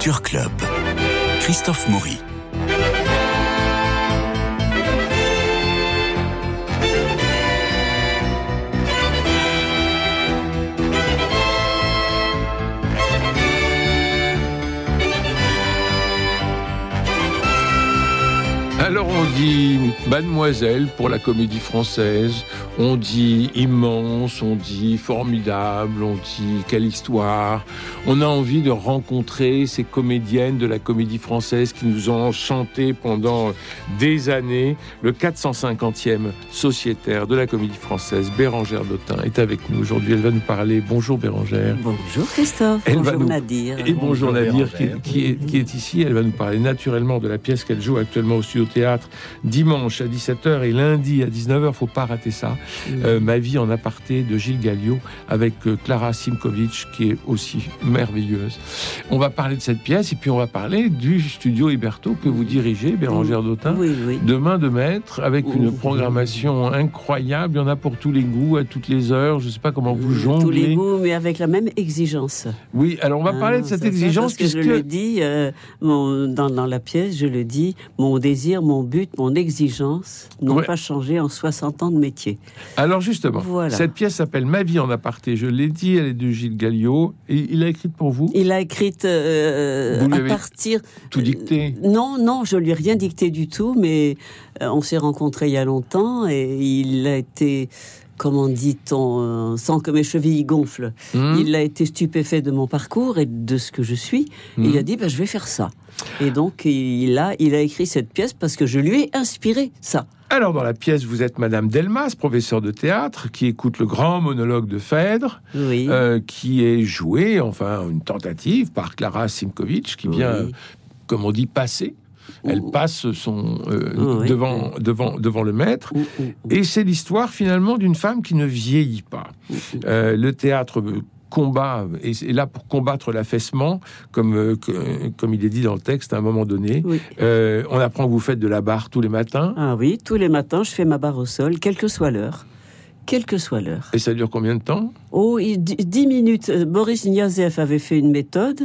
Culture Club. Christophe Maury. Alors on dit mademoiselle pour la comédie française, on dit immense, on dit formidable, on dit quelle histoire. On a envie de rencontrer ces comédiennes de la comédie française qui nous ont chanté pendant des années. Le 450e sociétaire de la comédie française, Bérangère Dautin, est avec nous aujourd'hui. Elle va nous parler. Bonjour Bérangère. Bonjour Christophe. Elle va bonjour nous- Nadir. Et bonjour, Bonjour, Nadir qui, Bérangère. qui est, qui est ici. Elle va nous parler naturellement de la pièce qu'elle joue actuellement au Studio Théâtre dimanche à 17h et lundi à 19h. Faut pas rater ça. Euh, Ma vie en aparté de Gilles Galliot avec euh, Clara Simkovitch qui est aussi merveilleuse. On va parler de cette pièce et puis on va parler du Studio Héberto que vous dirigez, Bérangère Dautin. Oui, oui. De main de maître, avec une Ouh. programmation incroyable. Il y en a pour tous les goûts, à toutes les heures. Je ne sais pas comment vous jonglez. Tous les goûts, mais avec la même exigence. Oui, alors on va parler Ah, de cette exigence Parce que je le dis euh, mon- dans, dans la pièce, je le dis, mon désir, mon but, mon exigence n'ont Ouais. pas changé en 60 ans de métier. Alors justement, Voilà. cette pièce s'appelle Ma vie en aparté. Je l'ai dit, elle est de Gilles Galliot. Et il a écrite pour vous? Il a écrit euh, Vous lui à avez partir. Tout dicté? Non, non, je lui ai rien dicté du tout, mais euh, on s'est rencontrés il y a longtemps et il a été, comment dit-on, euh, sans que mes chevilles gonflent. Hmm Il a été stupéfait de mon parcours et de ce que je suis. Hmm. Il a dit, bah, je vais faire ça. Et donc, il a, il a écrit cette pièce parce que je lui ai inspiré ça. Alors dans la pièce, vous êtes Madame Delmas, professeure de théâtre, qui écoute le grand monologue de Phèdre, Oui. euh, qui est joué, enfin une tentative, par Clara Simkovitch, qui vient, comme on dit, passer. Elle passe son euh, Oui. devant, devant, devant le maître. Et c'est l'histoire finalement d'une femme qui ne vieillit pas. Euh, le théâtre euh, combat est est là pour combattre l'affaissement, comme, euh, que- comme il est dit dans le texte à un moment donné. Oui. Euh, on apprend que vous faites de la barre tous les matins. Ah oui, tous les matins, je fais ma barre au sol, quelle que soit l'heure. Quelle que soit l'heure. Et ça dure combien de temps? Oh, il- dix dix minutes. Boris Niazev avait fait une méthode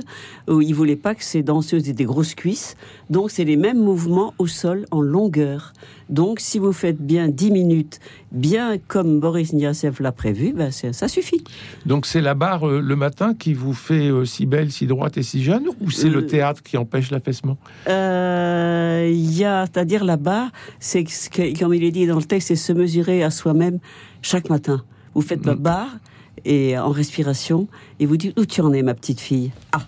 où il voulait pas que ces danseuses aient des grosses cuisses. Donc, c'est les mêmes mouvements au sol en longueur. Donc, si vous faites bien 10 minutes, bien comme Boris Niazev l'a prévu, ben c'est- ça suffit. Donc c'est la barre euh, le matin qui vous fait euh, si belle, si droite et si jeune Ou c'est le Euh, théâtre qui empêche l'affaissement? Il y a, c'est-à-dire là-bas, c'est que- ce que- comme il est dit dans le texte, c'est se mesurer à soi-même chaque matin. Vous faites la Mm. barre et en respiration et vous dites où tu en es, ma petite fille? Ah,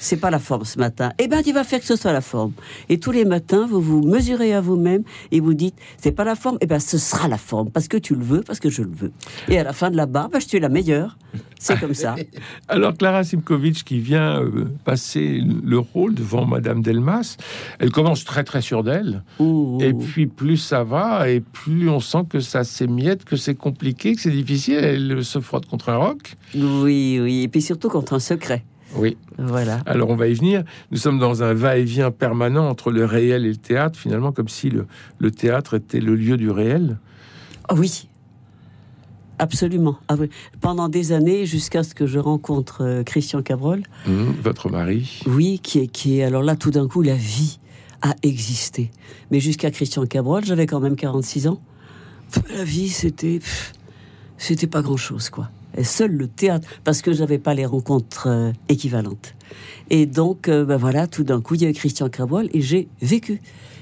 c'est pas la forme ce matin. Eh ben, tu vas faire que ce soit la forme. Et tous les matins, vous vous mesurez à vous-même et vous dites c'est pas la forme. Eh ben, ce sera la forme parce que tu le veux, parce que je le veux. Et à la fin de la barre, ben, je suis la meilleure. C'est comme ça. Alors Clara Simkovitch qui vient euh, passer le rôle devant Madame Delmas, elle commence très très sûre d'elle. Ouh. Et puis plus ça va, et plus on sent que ça s'émiette, que c'est compliqué, que c'est difficile. Elle se frotte contre un roc. Oui, oui. Et puis surtout contre un secret. Oui. Voilà. Alors on va y venir. Nous sommes dans un va-et-vient permanent entre le réel et le théâtre, finalement comme si le, le théâtre était le lieu du réel. Ah oui, absolument. Ah oui. Pendant des années, jusqu'à ce que je rencontre euh, Christian Cabrol, Hum, votre mari. oui, qui est, qui est. Alors là, tout d'un coup, la vie a existé. Mais jusqu'à Christian Cabrol, j'avais quand même 46 ans. La vie, c'était. C'était pas grand-chose, quoi. Seul le théâtre, parce que j'avais pas les rencontres euh, équivalentes. Et donc, euh, ben voilà, tout d'un coup, il y a eu Christian Cabrol et j'ai vécu.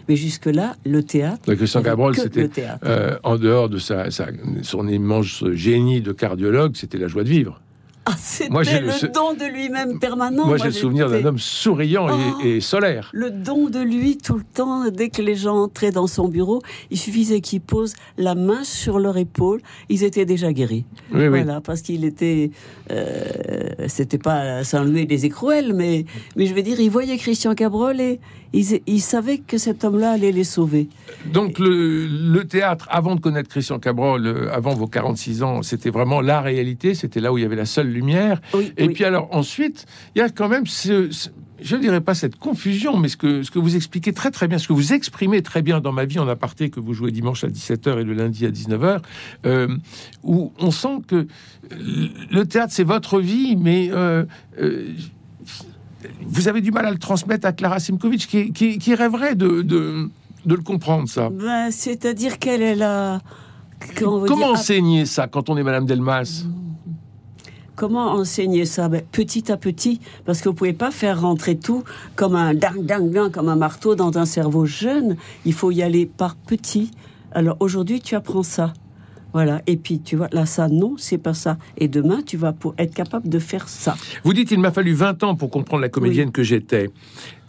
Mais jusque-là, le théâtre. Donc, Christian Cabrol, c'était euh, en dehors de sa, sa- son immense génie de cardiologue, c'était la joie de vivre. Ah, c'était Moi, le don de lui-même permanent. Moi, j'ai le souvenir d'un homme souriant et- Oh. et, solaire. Le don de lui tout le temps, dès que les gens entraient dans son bureau, il suffisait qu'ils posent la main sur leur épaule, ils étaient déjà guéris. Oui, oui. Voilà, parce qu'il était, euh, c'était pas sans lui des écrouelles, mais, mais je veux dire, il voyait Christian Cabrol et il, il savait que cet homme-là allait les sauver. Donc le, le théâtre, avant de connaître Christian Cabrol, euh, avant vos 46 ans, c'était vraiment la réalité, c'était là où il y avait la seule lumière. Oui, Et oui. puis alors ensuite, il y a quand même ce, ce- je ne dirais pas cette confusion, mais ce que, ce que vous expliquez très très bien, ce que vous exprimez très bien dans ma vie en aparté, que vous jouez dimanche à 17h et le lundi à 19h, euh, où on sent que le théâtre c'est votre vie, mais euh, euh, vous avez du mal à le transmettre à Clara Simkovic, qui, qui- qui rêverait de, de, de le comprendre, ça. Ben, C'est-à-dire qu'elle est là. Comment, dire, enseigner ça quand on est Madame Delmas? Comment enseigner ça? Ben, Petit à petit, parce que vous pouvez pas faire rentrer tout comme un comme un marteau dans un cerveau jeune. Il faut y aller par petit. Alors aujourd'hui, tu apprends ça. Voilà. Et puis, tu vois, là, ça, non, c'est pas ça. Et demain, tu vas pour être capable de faire ça. Vous dites il m'a fallu 20 ans pour comprendre la comédienne que j'étais.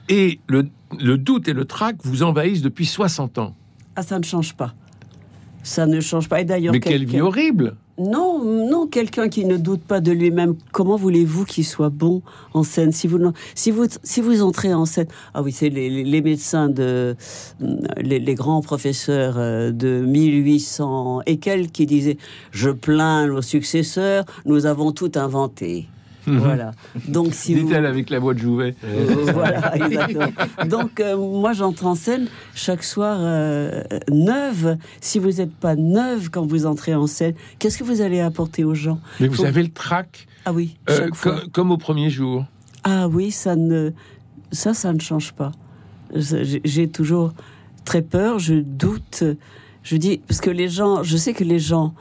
Et le, le doute et le trac vous envahissent depuis 60 ans. Ah, ça ne change pas. Ça ne change pas. Et d'ailleurs, Mais quelle vie horrible Non, non, quelqu'un qui ne doute pas de lui-même. Comment voulez-vous qu'il soit bon en scène si vous, si vous, si vous entrez en scène, ah oui, c'est les, médecins de, les, les grands professeurs euh, de 1800 et quelques qui disaient, je plains nos successeurs, nous avons tout inventé. Voilà. Donc si vous, Dit-elle avec la voix de Jouvet. euh, voilà, exactement. Donc, euh, moi, j'entre en scène chaque soir euh, neuve. Si vous n'êtes pas neuve quand vous entrez en scène, qu'est-ce que vous allez apporter aux gens? Mais vous Faut- avez le trac, Ah oui, euh, chaque fois. co- comme au premier jour. Ah oui, ça ne, ça, ça ne change pas. J'ai toujours très peur, je doute. Je dis parce que les gens, je sais que les gens,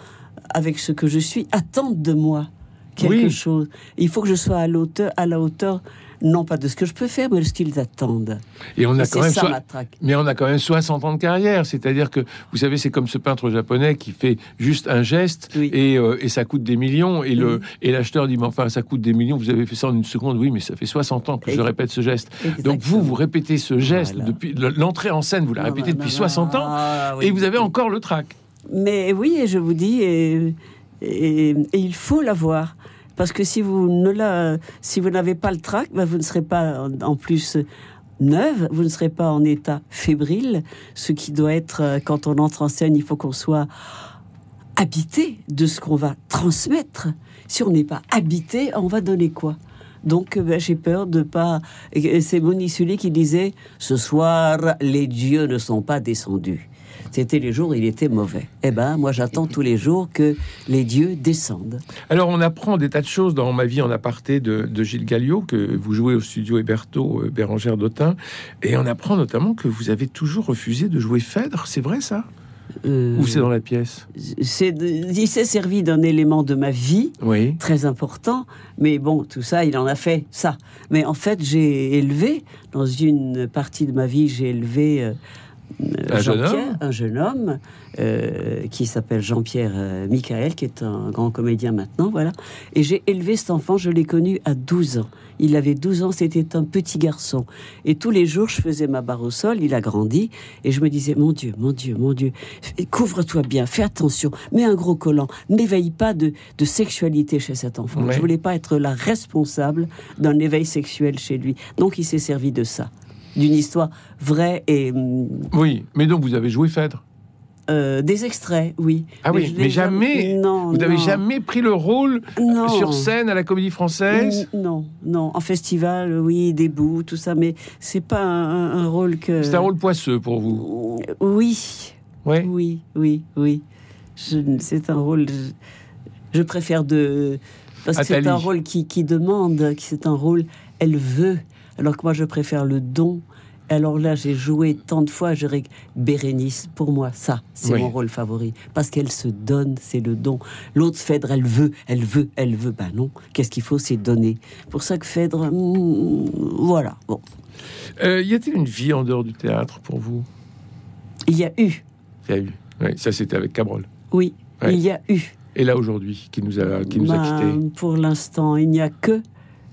avec ce que je suis, attendent de moi quelque Oui. chose. Il faut que je sois à l'auteur, à la hauteur, non pas de ce que je peux faire, mais de ce qu'ils attendent. Et on a Et quand même ça soi- ma traque. Mais on a quand même 60 ans de carrière, c'est-à-dire que, vous savez, c'est comme ce peintre japonais qui fait juste un geste Oui. et, euh, et ça coûte des millions. Et le Oui. et l'acheteur dit, mais enfin, ça coûte des millions, vous avez fait ça en une seconde. Oui, mais ça fait 60 ans que je répète ce geste. Donc vous, vous répétez ce geste Voilà. depuis l'entrée en scène, vous la répétez depuis non, 60 ans ah, oui. et vous avez encore le trac. Mais oui, et je vous dis, et, et- et il faut l'avoir. Parce que si vous ne n'avez pas le trac, ben vous ne serez pas en, plus neuve, vous ne serez pas en état fébrile. Ce qui doit être, euh, quand on entre en scène, il faut qu'on soit habité de ce qu'on va transmettre. Si on n'est pas habité, on va donner quoi? Donc, euh, ben, j'ai peur de pas. C'est Monique Sully qui disait Ce soir, les dieux ne sont pas descendus. C'était les jours où il était mauvais. Eh ben, moi, j'attends tous les jours que les dieux descendent. Alors, on apprend des tas de choses dans Ma vie en aparté de, de Gilles Galliot, que vous jouez au studio Héberto, euh, Bérangère Dautin. Et on apprend notamment que vous avez toujours refusé de jouer Phèdre. C'est vrai, ça? Euh, Ou c'est dans la pièce? il s'est servi d'un élément de ma vie Oui. très important, mais bon, tout ça, il en a fait ça. Mais en fait, j'ai élevé, dans une partie de ma vie, j'ai élevé euh, Un jeune Jean-Pierre, homme un jeune homme euh, qui s'appelle Jean-Pierre euh, Michael, qui est un grand comédien maintenant, voilà. Et j'ai élevé cet enfant, je l'ai connu à 12 ans. Il avait 12 ans, c'était un petit garçon. Et tous les jours, je faisais ma barre au sol, il a grandi, et je me disais, mon Dieu, mon Dieu, mon Dieu, couvre-toi bien, fais attention, mets un gros collant, n'éveille pas de, de sexualité chez cet enfant. Ouais. Je voulais pas être la responsable d'un éveil sexuel chez lui. Donc il s'est servi de ça, d'une histoire vraie et hum, Oui, mais donc vous avez joué Phèdre. euh, des extraits, oui. Ah oui, mais jamais- Non, Vous n'avez jamais pris le rôle Non. sur scène à la Comédie Française? Non, non. En festival, oui, des bouts, tout ça, mais c'est pas un, un rôle que. C'est un rôle poisseux pour vous. Oui, Ouais. oui, oui, oui. C'est un rôle. Je, je préfère de. Parce que c'est un rôle qui, qui demande, qui c'est un rôle, elle veut. Alors que moi, je préfère le don. Alors là, j'ai joué tant de fois, je Bérénice, pour moi, ça, c'est Oui. mon rôle favori. Parce qu'elle se donne, c'est le don. L'autre, Phèdre, elle veut, elle veut, elle veut. Ben non, qu'est-ce qu'il faut, c'est donner. Pour ça que Phèdre, hmm, voilà. Bon, Euh, y a-t-il une vie en dehors du théâtre pour vous? Il y a eu, Il y a eu. Ça, c'était avec Cabrol. oui, Ouais. il y a eu. Et là, aujourd'hui, qui nous a, qui nous a Ben, quittés? Pour l'instant, il n'y a que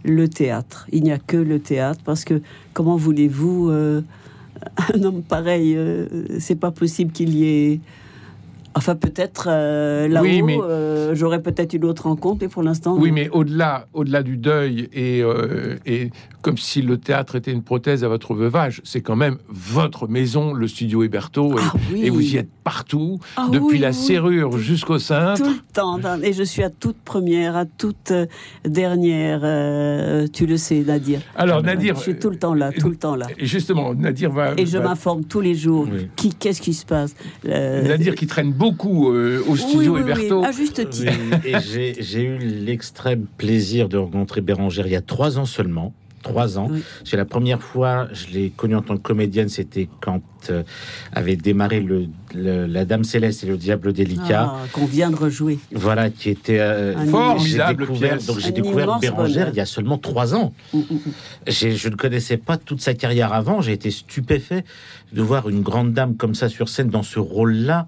le théâtre. Il n'y a que le théâtre parce que comment voulez-vous euh, un homme pareil euh, C'est pas possible qu'il y ait. Enfin, peut-être euh, là-haut, Oui, mais- euh, j'aurais peut-être une autre rencontre, mais pour l'instant. Oui, non. mais au-delà, au-delà du deuil et, euh, et comme si le théâtre était une prothèse à votre veuvage, c'est quand même votre maison, le studio Héberto, et, Ah oui. et vous y êtes partout, Ah depuis oui, la serrure jusqu'au cintre. Tout le temps, et je suis à toute première, à toute dernière. tu le sais, Nadir. Alors, Nadir, Je suis tout le temps là, tout le temps là. Et justement, Nadir va. Et je va- m'informe tous les jours. Qui, qu'est-ce qui se passe? Nadir qui traîne beaucoup euh, au oui, studio oui, oui, Héberto. à juste titre. Oui, et j'ai- eu l'extrême plaisir de rencontrer Bérangère il y a trois ans seulement. trois ans. Oui. C'est la première fois, je l'ai connue en tant que comédienne, c'était quand euh, avait démarré le, le- La Dame Céleste et le Diable délicat. Ah, qu'on vient de rejouer. Voilà, qui était euh, Formidable j'ai découvert- pièce. Donc j'ai découvert Bérangère il y a seulement trois ans. Mm, mm, mm. Je ne connaissais pas toute sa carrière avant. J'ai été stupéfait de voir une grande dame comme ça sur scène dans ce rôle-là.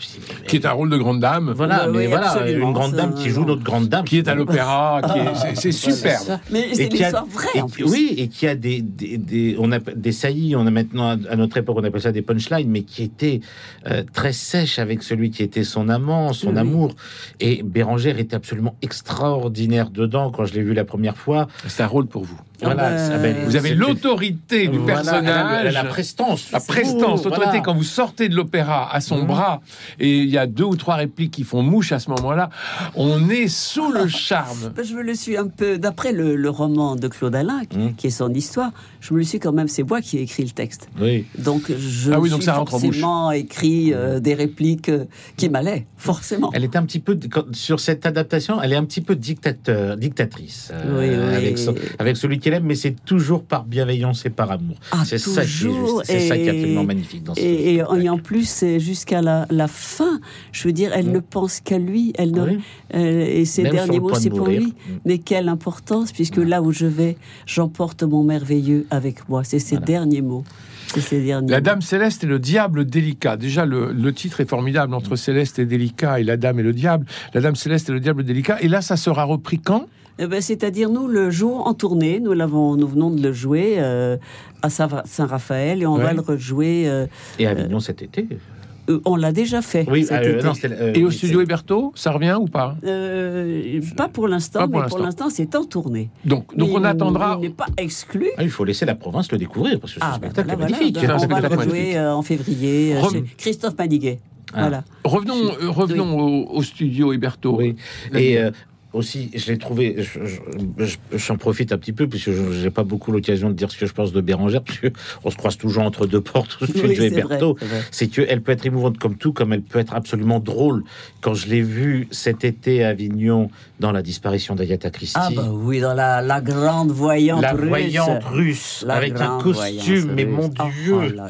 Je dis, mais- Qui est un rôle de grande dame, Voilà, Oui, mais oui, voilà, une grande dame qui joue notre grande dame. qui est à l'opéra, qui est- c'est- superbe. Mais c'est Et qui a- l'histoire vraie. Oui, et qui a des, des, des- on a des saillies, on a maintenant, à notre époque, on appelle ça des punchlines, mais qui était euh, très sèche avec celui qui était son amant, son Oui. amour. Et Bérangère était absolument extraordinaire dedans quand je l'ai vu la première fois. C'est un rôle pour vous. Voilà, bah, ça- ben, Vous avez l'autorité du Voilà, personnage. la prestance. La prestance, l'autorité, voilà. quand vous sortez de l'opéra à son Mhm. bras, et il y a deux ou trois répliques qui font mouche à ce moment-là, on est sous le charme. Ben, Je me le suis un peu, d'après le, le roman de Claude Alain, qui- Mm. qui est son histoire, je me le suis quand même, c'est moi qui ai écrit le texte. Oui. Donc je Ah oui, donc suis ça en forcément écrit euh, des répliques euh, qui m'allaient, forcément. Elle est un petit peu sur cette adaptation, elle est un petit peu dictateur, dictatrice euh, Oui, oui. avec son- avec celui qu'elle aime, mais c'est toujours par bienveillance et par amour. Ah, c'est ça qui est ça qui absolument magnifique dans ce Et, et en- spectacle. et en plus, c'est jusqu'à la, la fin, je veux dire, elle Mm. ne pense qu'à lui, elle ne, Oui. euh, et ses Même derniers le mots, c'est pour lui. Mm. Mais quelle importance, puisque là où je vais, j'emporte mon merveilleux avec moi. C'est ses Voilà. derniers mots. C'est ses derniers La. Dame Céleste et le Diable délicat. Déjà, le, le titre est formidable entre Céleste et délicat et la Dame et le Diable. La Dame Céleste et le Diable délicat. Et là, ça sera repris quand? Eh ben, C'est-à-dire, nous, le jour en tournée, nous, l'avons, nous venons de le jouer euh, à Saint- Saint-Raphaël et on Ouais. va le rejouer. euh, Et Avignon cet été. euh, on l'a déjà fait. Oui, cet euh, été. non, c'était, euh, Et au studio Héberto, ça revient ou pas? Euh, pas pour l'instant, mais pour l'instant. c'est en tournée. Donc, donc Mais on attendra. Il n'est pas exclu. Ah, il faut laisser la province le découvrir parce que ce Ah, ben spectacle voilà, est magnifique. On va le euh, en février Rem- chez Christophe Madiguet. Ah. Voilà. Revenons, euh, revenons au, au studio Héberto. Oui. Et euh, aussi, je l'ai trouvé, je- je- je- j'en profite un petit peu, puisque je n'ai pas beaucoup l'occasion de dire ce que je pense de Bérangère, parce qu'on se croise toujours entre deux portes Oui, c'est Héberto. vrai, c'est qu'elle peut être émouvante comme tout, comme elle peut être absolument drôle. Quand je l'ai vue cet été à Avignon dans la disparition d'Agatha Christie, Ah bah oui, dans la, la grande voyante la russe. voyante russe, La avec un costume, mais mon Oh, Dieu oh là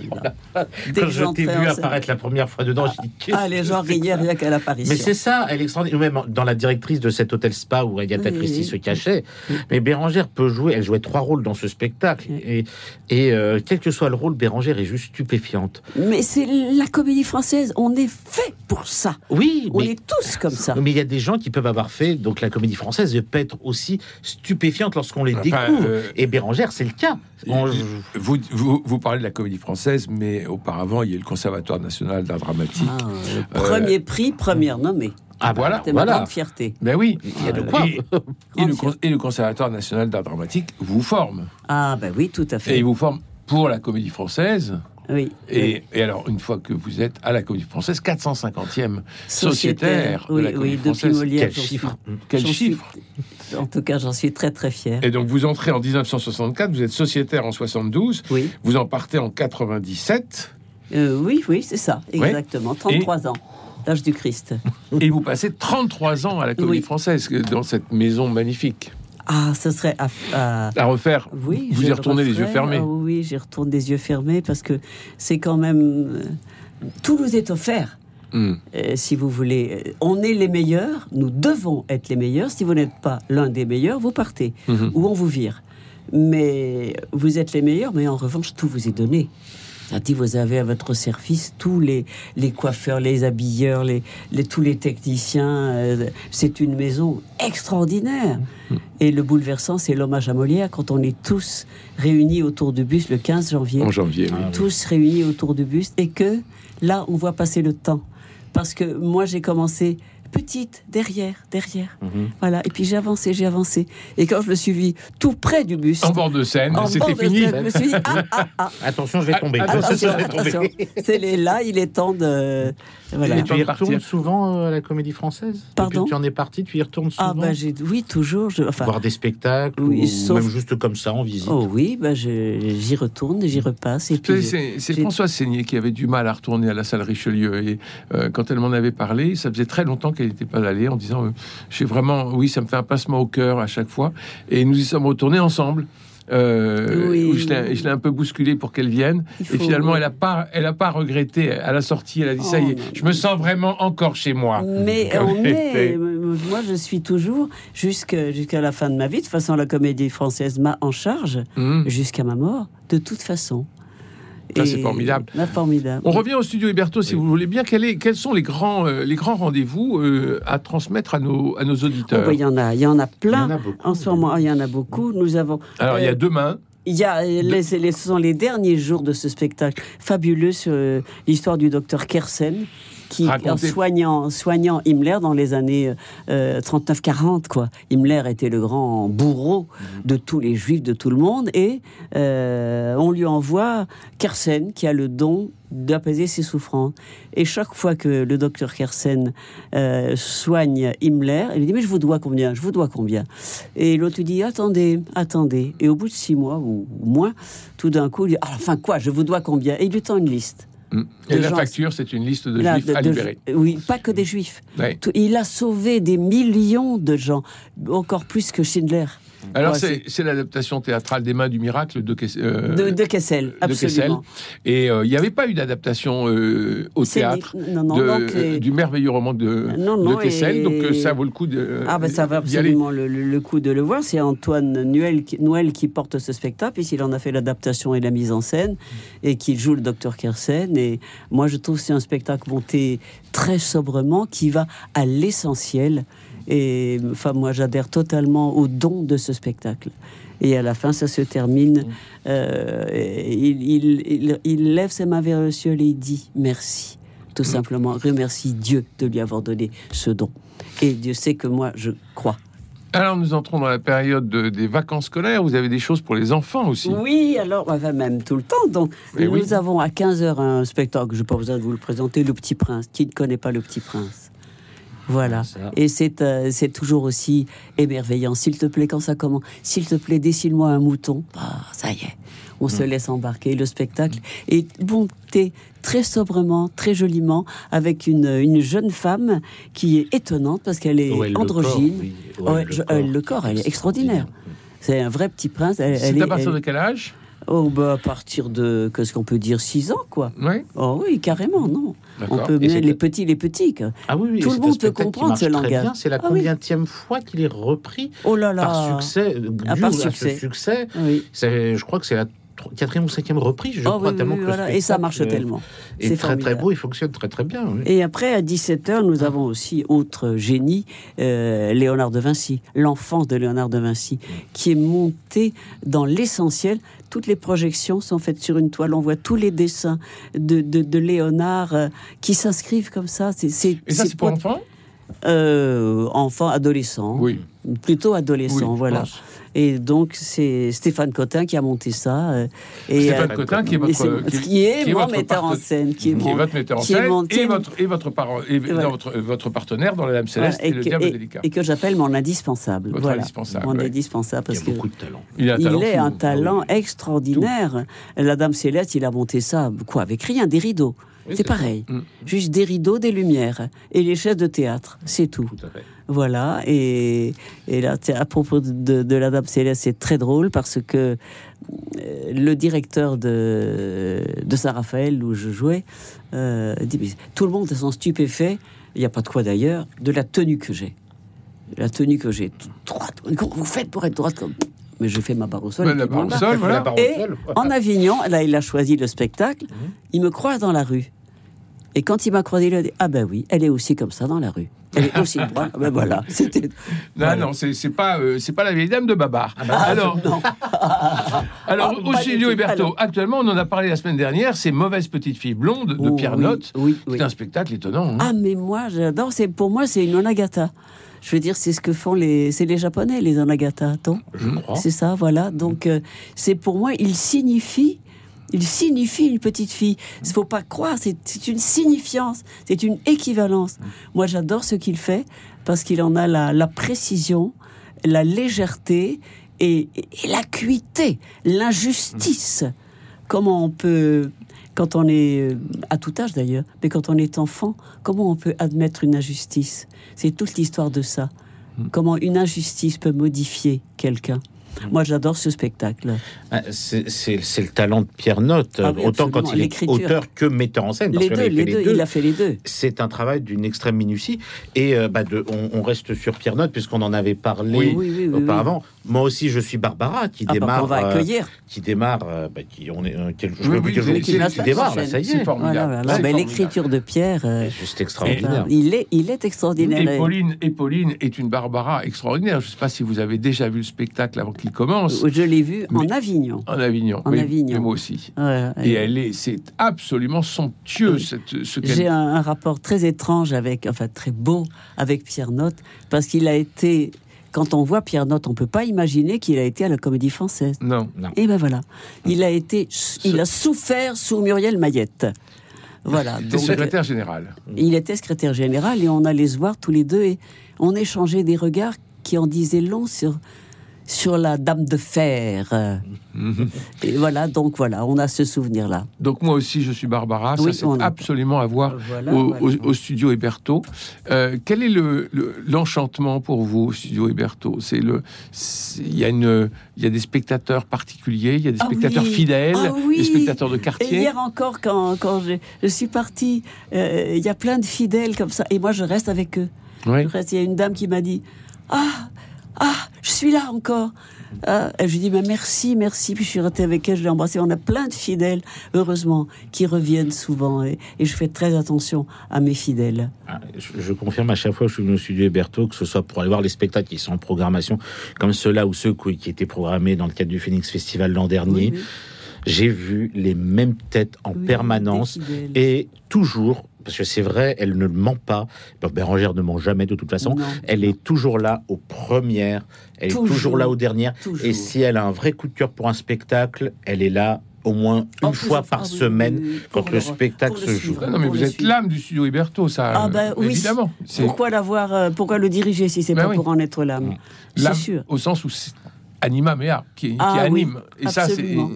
Quand que je t'ai vu apparaître la première fois dedans, j'ai dit Ah, les gens riaient rien qu'à l'apparition. mais c'est ça, elle est extraordinaire. Même dans la directrice de cet hôtel spa où Agatha Oui, Christie oui. se cachait. Oui. Mais Bérangère peut jouer, elle jouait trois rôles dans ce spectacle. Oui. Et, et euh, quel que soit le rôle, Bérangère est juste stupéfiante. Mais c'est la comédie française, on est fait pour ça. Oui, On mais. est tous comme ça. Mais il y a des gens qui peuvent avoir fait, donc la comédie française peut être aussi stupéfiante lorsqu'on les Enfin, découvre. euh, Et Bérangère, c'est le cas. On- Vous, vous, vous parlez de la comédie française, mais auparavant, il y a eu le Conservatoire national d'art dramatique. Ah, le premier prix, première nommée. Ah, voilà, C'était ma voilà. grande fierté. Ben oui. Il y a de Ah, quoi. Et, et le, con- et le Conservatoire national d'art dramatique vous forme. Ah ben oui, tout à Et fait. il vous forme pour la comédie française. Oui. Et, et alors, une fois que vous êtes à la comédie française, 450e sociétaire de Oui, la oui, comédie depuis française. Molière. Quel chiffre Quel suis- chiffre? En tout cas, j'en suis très très fier. Et donc, vous entrez en 1964, vous êtes sociétaire en 72, Oui, vous en partez en 97, Euh, oui, oui, c'est ça, exactement. 33 ans, l'âge du Christ. et vous passez 33 ans à la comédie Oui. française, dans cette maison magnifique. Ah, ce serait à, à- À refaire, Oui, vous y retournez les yeux fermés. Ah oui, j'y retourne des yeux fermés parce que c'est quand même. euh, Tout nous est offert. Hmm. Euh, si vous voulez, Euh, on est les meilleurs, nous devons être les meilleurs. Si vous n'êtes pas l'un des meilleurs, vous partez Mhm. ou on vous vire. Mais vous êtes les meilleurs, mais en revanche, tout vous est donné. C'est-à-dire, vous avez à votre service tous les, les coiffeurs, les habilleurs, les, les- tous les techniciens. euh, c'est une maison extraordinaire. Et le bouleversant, c'est l'hommage à Molière quand on est tous réunis autour du bus le 15 janvier En janvier, oui. Ah, oui. tous réunis autour du buste et que là, on voit passer le temps. Parce que moi, j'ai commencé petite, derrière, derrière. Mhm. Voilà. Et puis j'ai avancé, j'ai avancé. Et quand je me suis vue tout près du buste, En bord de scène, en c'était fini. scène, je me suis dit, ah, ah, ah, Attention, je vais Ah, tomber. attention, attention, attention. C'est les là, il est temps de. Voilà. Et tu y retournes souvent euh, à la comédie française? Pardon? tu en es parti, tu y retournes souvent? Ah, ben, j'ai, oui, toujours. Je, enfin, Voir des spectacles Oui, ou sauf- même juste comme ça en visite oh oui, ben, je, j'y retourne, j'y repasse. C'est Françoise Seigné qui avait du mal à retourner à la salle Richelieu. Et euh, quand elle m'en avait parlé, ça faisait très longtemps qu'elle n'était pas allée en disant euh, J'ai vraiment, oui, ça me fait un passement au cœur à chaque fois. Et nous y sommes retournés ensemble. euh, Oui. où je l'ai je un peu bousculée pour qu'elle vienne. Et finalement, elle a pas, elle a pas regretté. À la sortie, elle a dit ça Oh, y est, non. je me sens vraiment encore chez moi. Mais on était. est, moi je suis toujours jusqu'à la fin de ma vie. De toute façon, la comédie française m'a en charge Hum. jusqu'à ma mort, de toute façon. Ça, c'est Et- formidable. Formidable. On revient au studio Héberto, si vous voulez bien. Quel est- quels sont les grands, euh, les grands rendez-vous euh, à transmettre à nos, à nos Oh, auditeurs bah, Il y en a, il y en a plein. en a beaucoup. En ce moment, il y en a beaucoup. Nous avons. Alors, il y a euh, demain. Il y a, les, les- ce sont les derniers jours de ce spectacle fabuleux sur euh, l'histoire du docteur Kersen, qui, en soignant, soignant Himmler dans les années euh, 39-40, quoi. Himmler était le grand bourreau de tous les juifs, de tout le monde, et euh, on lui envoie Kersen, qui a le don d'apaiser ses souffrances. Et chaque fois que le docteur Kersen euh, soigne Himmler, il lui dit Mais je vous dois combien? Je vous dois combien? Et l'autre lui dit Attendez, attendez. Et au bout de six mois ou ou moins, tout d'un coup, il dit Ah, Enfin quoi Je vous dois combien? Et il lui tend une liste. Et la gens- facture, c'est une liste de juifs de- à de- libérer. oui, pas que des juifs. Ouais. Il a sauvé des millions de gens, encore plus que Schindler. Alors, Ouais, c'est l'adaptation théâtrale des Mains du Miracle de, euh, De, de Kessel, de absolument. Kessel. Et euh, il n'y avait pas eu d'adaptation euh, au théâtre des- non, non, de- donc, et- du merveilleux roman de, Non, Kessel. et- Donc, ça vaut le coup de. Ah ben ça va d'y aller. absolument le, le- coup de le voir. C'est Antoine Noël qui, Noël qui porte ce spectacle, puisqu'il en a fait l'adaptation et la mise en scène, et qui joue le docteur Kersen. Et moi, je trouve que c'est un spectacle monté très sobrement, qui va à l'essentiel. Et enfin, moi, j'adhère totalement au don de ce spectacle. Et à la fin, ça se termine. euh, il, il- il- il lève ses mains vers le ciel et il dit merci. Tout simplement, remercie Dieu de lui avoir donné ce don. Et Dieu sait que moi, je crois. Alors, nous entrons dans la période de- des vacances scolaires. Vous avez des choses pour les enfants aussi. Oui, alors, enfin, même tout le temps. Donc, Mais nous oui. avons à 15h un spectacle, je n'ai pas besoin de vous le présenter, Le Petit Prince. Qui ne connaît pas Le Petit Prince? Voilà. Et c'est euh, c'est toujours aussi émerveillant. S'il te plaît, quand ça commence, s'il te plaît, dessine-moi un mouton. Bah, ça y est, on se laisse embarquer. Le spectacle est monté très sobrement, très joliment, avec une, une jeune femme qui est étonnante parce qu'elle est le androgyne. corps, oui. Oh, je- elle, le corps, elle est extraordinaire. C'est un vrai petit prince. C'est à partir elle- de quel âge? Oh, bah, à partir de, qu'est-ce qu'on peut dire, 6 ans, quoi. Oui, Oh oui, carrément, non. On peut les petits, les petits. Ah oui, oui, Tout le monde peut comprendre ce langage. C'est la Ah oui. fois qu'il est repris Oh là là. par succès Ah, par ce succès. Je crois que c'est la quatrième ou cinquième reprise, je Oh, crois, oui, tellement oui, que voilà. Et ça marche tellement. est C'est très très beau, il fonctionne très très bien. oui. Et après, à 17h, nous avons aussi autre génie, euh, Léonard de Vinci, l'enfant de Léonard de Vinci, qui est monté dans l'essentiel. Toutes les projections sont faites sur une toile. On voit tous les dessins de, de, de Léonard euh, qui s'inscrivent comme ça. C'est, c'est, Et ça, c'est pour enfants? Euh, enfant, adolescent. Oui. Plutôt Oui, adolescent, je voilà. pense. Et donc, c'est Stéphane Cotin qui a monté ça. euh, et, Stéphane euh, Cotin, qui est et votre, c'est- qui est mon votre metteur en scène, qui est qui est mon- votre metteur en qui est scène mon et votre et votre parent et voilà. votre, votre partenaire dans la Dame Voilà, Céleste et, le que, Diable et- délicat. et que j'appelle mon indispensable. Votre voilà. indispensable, Mon ouais. indispensable Il parce a que beaucoup de talent. Il a un il talent est fou. un talent Ah oui. extraordinaire. La Dame Céleste, il a monté ça, quoi, avec rien, des rideaux. Oui, c'est pareil. Mm. Juste des rideaux, des lumières et les chaises de théâtre, c'est tout. Tout à fait. Voilà, et, et là, à propos de, de la Dame Céleste, c'est très drôle parce que euh, le directeur de, de Saint-Raphaël, où je jouais, euh, dit Mais Tout le monde est stupéfait, il n'y a pas de quoi d'ailleurs, de la tenue que j'ai. La tenue que j'ai, droite. Comment vous faites pour être droite comme. Mais je fais ma barre au sol. Et la barre au sol, voilà. En Avignon, là, il a choisi le spectacle. Mhm. Il me croise dans la rue. Et quand il m'a croisé, il a dit Ah ben oui, elle est aussi comme ça dans la rue. Elle est aussi droite. Ah ben voilà. C'était. Non, Voilà. non, c'est c'est pas, euh, c'est pas la vieille dame de Babar. bah, alors, Non. alors Ah, au studio. Héberto, actuellement, on en a parlé la semaine dernière, c'est Mauvaise petite fille blonde de Oh, Pierre oui, Notte. Oui, oui. C'est un spectacle étonnant. hein. Ah mais moi j'adore. C'est pour moi c'est une onagata. Je veux dire c'est ce que font les c'est les japonais les onagata. Attends. Je crois. C'est ça, voilà. Donc, euh, c'est pour moi, il signifie, il signifie une petite fille. Il faut pas croire, c'est une signifiance, c'est une équivalence. Moi, j'adore ce qu'il fait parce qu'il en a la, la précision, la légèreté et, et- l'acuité, l'injustice. Comment on peut, quand on est euh, à tout âge d'ailleurs, mais quand on est enfant, comment on peut admettre une injustice? C'est toute l'histoire de ça. Comment une injustice peut modifier quelqu'un. Moi, j'adore ce spectacle. Ah, C'est le talent de Pierre Note, Ah oui, autant quand il est auteur que metteur en scène. parce Les qu'il deux, avait fait les deux, il a fait les deux. C'est un travail d'une extrême minutie. Et euh, bah, de, on, on reste sur Pierre Note, puisqu'on en avait parlé Oui, oui, oui, oui, auparavant. Moi aussi, je suis Barbara, qui Ah, bah, démarre. qu'on va euh, accueillir. qui démarre. euh, bah, qui, on est, euh, quel, je Oui, c'est- qui, démarre, là, ça y est. C'est l'écriture de Pierre, C'est juste extraordinaire. il est, il est extraordinaire. Et Pauline, et Pauline est une Barbara extraordinaire. Je ne sais pas si vous avez déjà vu le spectacle avant qu'il commence Je l'ai vu en Avignon. en Avignon. En Oui, Avignon. moi aussi. Ouais, Et elle est, c'est absolument somptueux Oui. cette, ce J'ai un, un rapport très étrange avec, enfin très beau avec Pierre Note, parce qu'il a été, quand on voit Pierre Note, on peut pas imaginer qu'il a été à la Comédie Française. Non. Et ben voilà, il a été, il a souffert sous Muriel Mayette. Voilà. T'es donc, secrétaire général. il était secrétaire général et on allait se voir tous les deux et on échangeait des regards qui en disaient long sur sur la Dame de Fer. Et voilà, donc voilà, on a ce souvenir-là. Donc moi aussi, je suis Barbara. Oui, ça, c'est a- absolument à voir Voilà, au, voilà. au- au studio Héberto. Euh, quel est le- le- l'enchantement pour vous au studio Héberto? C'est le, il y a une, il y a des spectateurs particuliers, il y a des Ah spectateurs oui. fidèles, Ah oui. des spectateurs de Et quartier. hier encore, quand, quand je, je suis partie, euh, il y a plein de fidèles comme ça, et moi je reste avec eux. Oui. Je reste- Il y a une dame qui m'a dit Ah, ah, je suis là encore. Et je lui dis mais merci, merci. Puis je suis restée avec elle, je l'ai embrassée. On a plein de fidèles, heureusement, qui reviennent souvent. Et, et je fais très attention à mes fidèles. Ah, Je, je confirme à chaque fois que je suis venu au studio Héberto, que ce soit pour aller voir les spectacles qui sont en programmation, comme ceux-là ou ceux qui étaient programmés dans le cadre du Phoenix Festival l'an dernier, Oui, oui. j'ai vu les mêmes têtes en Oui, permanence et toujours, parce que c'est vrai, elle ne ment pas. Bérangère ne ment jamais de toute façon. Non. Elle est toujours là aux premières, elle Toujours. est toujours là aux dernières. Toujours. Et si elle a un vrai coup de cœur pour un spectacle, elle est là au moins une En fois par ah oui, semaine oui, quand le le- spectacle le se joue. Non, mais vous êtes l'âme du studio Héberto, ça. Ah ben euh, oui. Évidemment. Pourquoi l'avoir, euh, pourquoi le diriger si c'est Ben pas oui. pour en être l'âme? L'âme C'est sûr. au sens où anima mea qui, qui Ah oui, anime. et ça,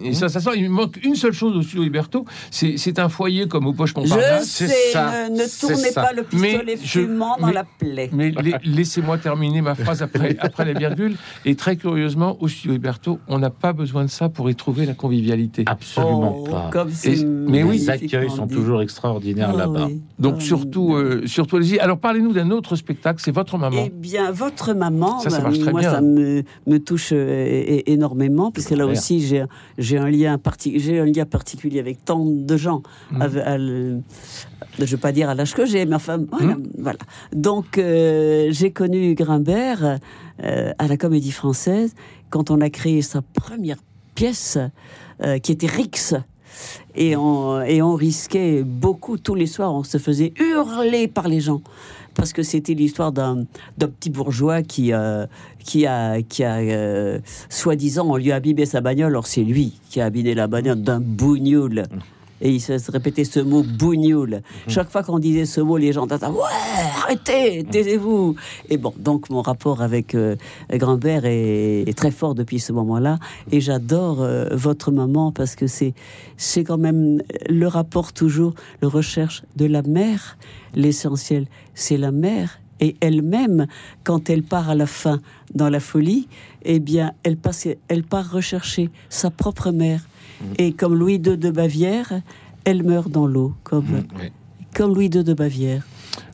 et ça, ça sent. Il manque une seule chose au studio Héberto, c'est, un foyer comme au Poche Je Montparnasse. c'est sais, ça, ne, tournez ça. pas le pistolet Mais je- fumant dans mais- la plaie. Mais la- laissez-moi terminer ma phrase après, après la virgule. Et très curieusement, au studio Héberto, on n'a pas besoin de ça pour y trouver la convivialité. Absolument Oh, pas. Comme c'est Et- mais oui. Les accueils sont dit. toujours extraordinaires Ah là-bas. oui. Donc Ah, surtout, euh, surtout allez-y. Alors parlez-nous d'un autre spectacle, c'est votre maman. Eh bien, votre maman, Ça, ça bah, marche très moi, bien. ça me, me touche euh, énormément, puisque là aussi, j'ai j'ai un, lien j'ai un lien particulier avec tant de gens. À le- je ne veux pas dire à l'âge que j'ai, mais enfin, voilà. Voilà. Donc, euh, j'ai connu Grimbert euh, à la Comédie Française quand on a créé sa première pièce, euh, qui était Rix. Et on, et on risquait beaucoup, tous les soirs, on se faisait hurler par les gens. Parce que c'était l'histoire d'un petit bourgeois qui, euh, qui a, qui a euh, soi-disant, on lui a abîmé sa bagnole. Or, c'est lui qui a abîmé la bagnole d'un bougnoul. Et il se répétait ce mot bougnoul. Chaque fois qu'on disait ce mot, les gens disaient Ouais, arrêtez, taisez-vous. Et bon, donc mon rapport avec euh, Grimbert est, est très fort depuis ce moment-là. Et j'adore euh, votre maman parce que c'est c'est quand même le rapport toujours, le recherche de la mère. L'essentiel, c'est la mère. Et elle-même, quand elle part à la fin dans la folie, eh bien, elle, passe, elle part rechercher sa propre mère. Et comme Louis II de Bavière, elle meurt dans l'eau, comme, Ouais. comme Louis II de Bavière.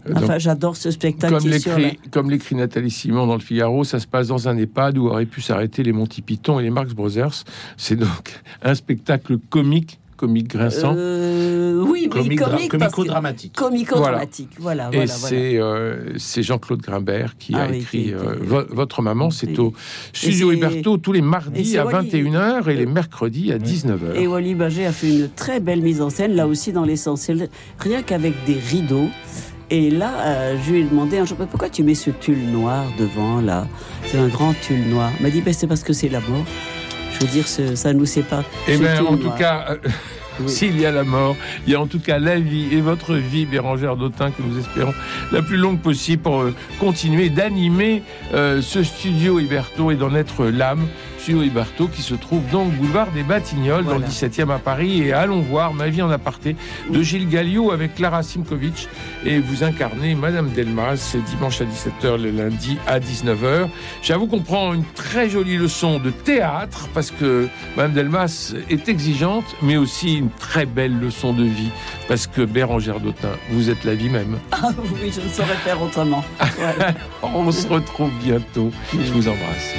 Euh, Enfin, j'adore ce spectacle comme la- l'écrit, comme l'écrit Nathalie Simon dans le Figaro, ça se passe dans un EHPAD où auraient pu s'arrêter les Monty Python et les Marx Brothers. C'est donc un spectacle comique, comique grinçant. Euh, oui, oui, comico-dramatique. Comico-dramatique, voilà. Et voilà, euh, c'est Jean-Claude Grimbert qui Ah a oui, écrit qui euh, Vo- Votre maman. C'est au Studio Héberto tous les mardis à Wally. 21h et les mercredis à 19h. Et Wally Baget a fait une très belle mise en scène, là aussi dans l'essentiel, rien qu'avec des rideaux. Et là, euh, je lui ai demandé un jour, pourquoi tu mets ce tulle noir devant, là? C'est un grand tulle noir. Il m'a dit, Ben, c'est parce que c'est la mort. Je veux dire, ça nous sépare. Eh Ce bien, en tout cas, euh, Oui. s'il y a la mort, il y a en tout cas la vie et votre vie, Bérangère Dautin, que nous espérons la plus longue possible pour euh, continuer d'animer euh, ce studio Héberto et d'en être l'âme Studio Iberto qui se trouve donc boulevard des Batignolles dans le Voilà. 17e à Paris. Et allons voir Ma vie en aparté de Gilles Galliot avec Clara Simkovitch. Et vous incarnez Madame Delmas, c'est dimanche à 17h, le lundi à 19h. J'avoue qu'on prend une très jolie leçon de théâtre parce que Madame Delmas est exigeante, mais aussi une très belle leçon de vie parce que Bérangère Dautin, vous êtes la vie même. Ah oui, je ne saurais faire autrement. Ouais. On se retrouve bientôt. Je vous embrasse.